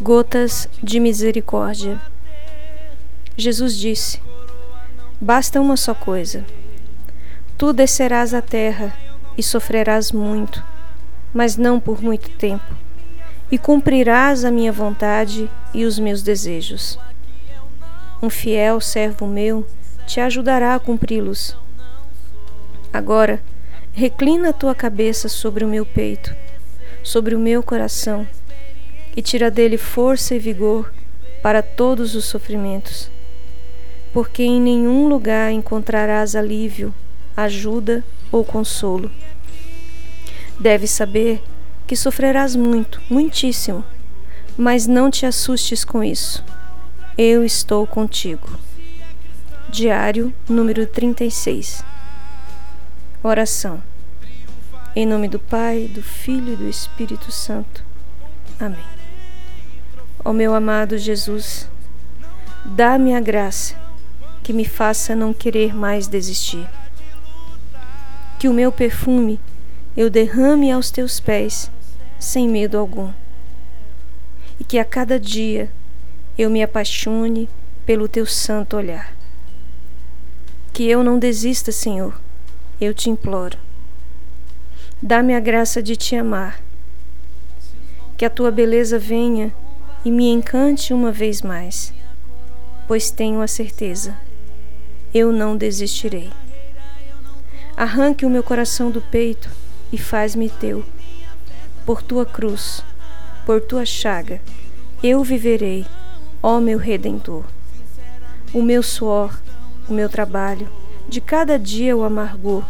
Gotas de misericórdia. Jesus disse: Basta uma só coisa. Tu descerás à terra e sofrerás muito, mas não por muito tempo, e cumprirás a minha vontade e os meus desejos. Um fiel servo meu te ajudará a cumpri-los. Agora, reclina a tua cabeça sobre o meu peito, sobre o meu coração, e tira dele força e vigor para todos os sofrimentos. Porque em nenhum lugar encontrarás alívio, ajuda ou consolo. Deves saber que sofrerás muito, muitíssimo, mas não te assustes com isso. Eu estou contigo. Diário número 36. Oração. Em nome do Pai, do Filho e do Espírito Santo. Amém. Ó meu amado Jesus, dá-me a graça que me faça não querer mais desistir. Que o meu perfume eu derrame aos teus pés sem medo algum. E que a cada dia eu me apaixone pelo teu santo olhar. Que eu não desista, Senhor, eu te imploro. Dá-me a graça de te amar. Que a tua beleza venha e me encante uma vez mais, pois tenho a certeza, eu não desistirei. Arranque o meu coração do peito e faz-me teu. Por tua cruz, por tua chaga, eu viverei, ó meu redentor. O meu suor, o meu trabalho, de cada dia o amargor,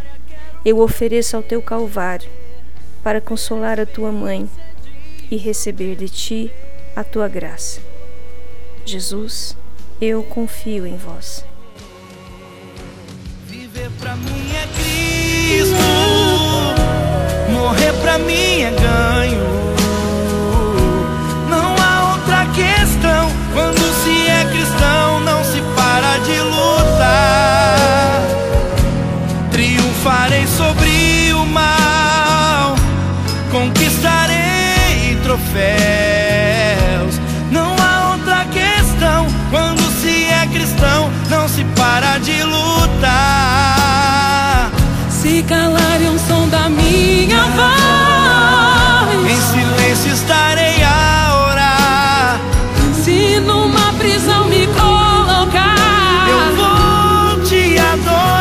eu ofereço ao teu calvário, para consolar a tua mãe e receber de ti a tua graça. Jesus, eu confio em vós. Viver pra mim é Cristo, morrer pra mim é ganho. Não há outra questão. Quando se é cristão, não se para de lutar. Triunfarei sobre o mal, conquistarei troféus. Se calarem o som da minha voz, Em silêncio estarei a orar. se numa prisão me colocar, Eu vou te adorar.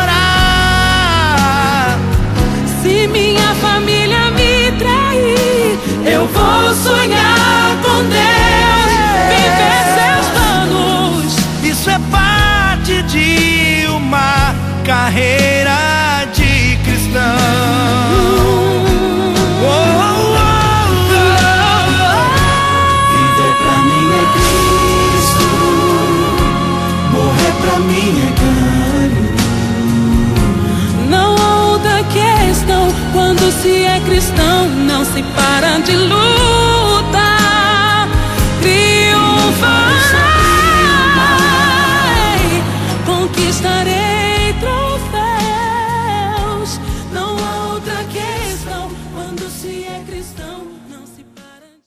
se minha família me trair, eu vou sonhar com Deus, viver seus planos. Isso é parte de uma carreira Não há outra questão quando se é cristão, não se para de lutar.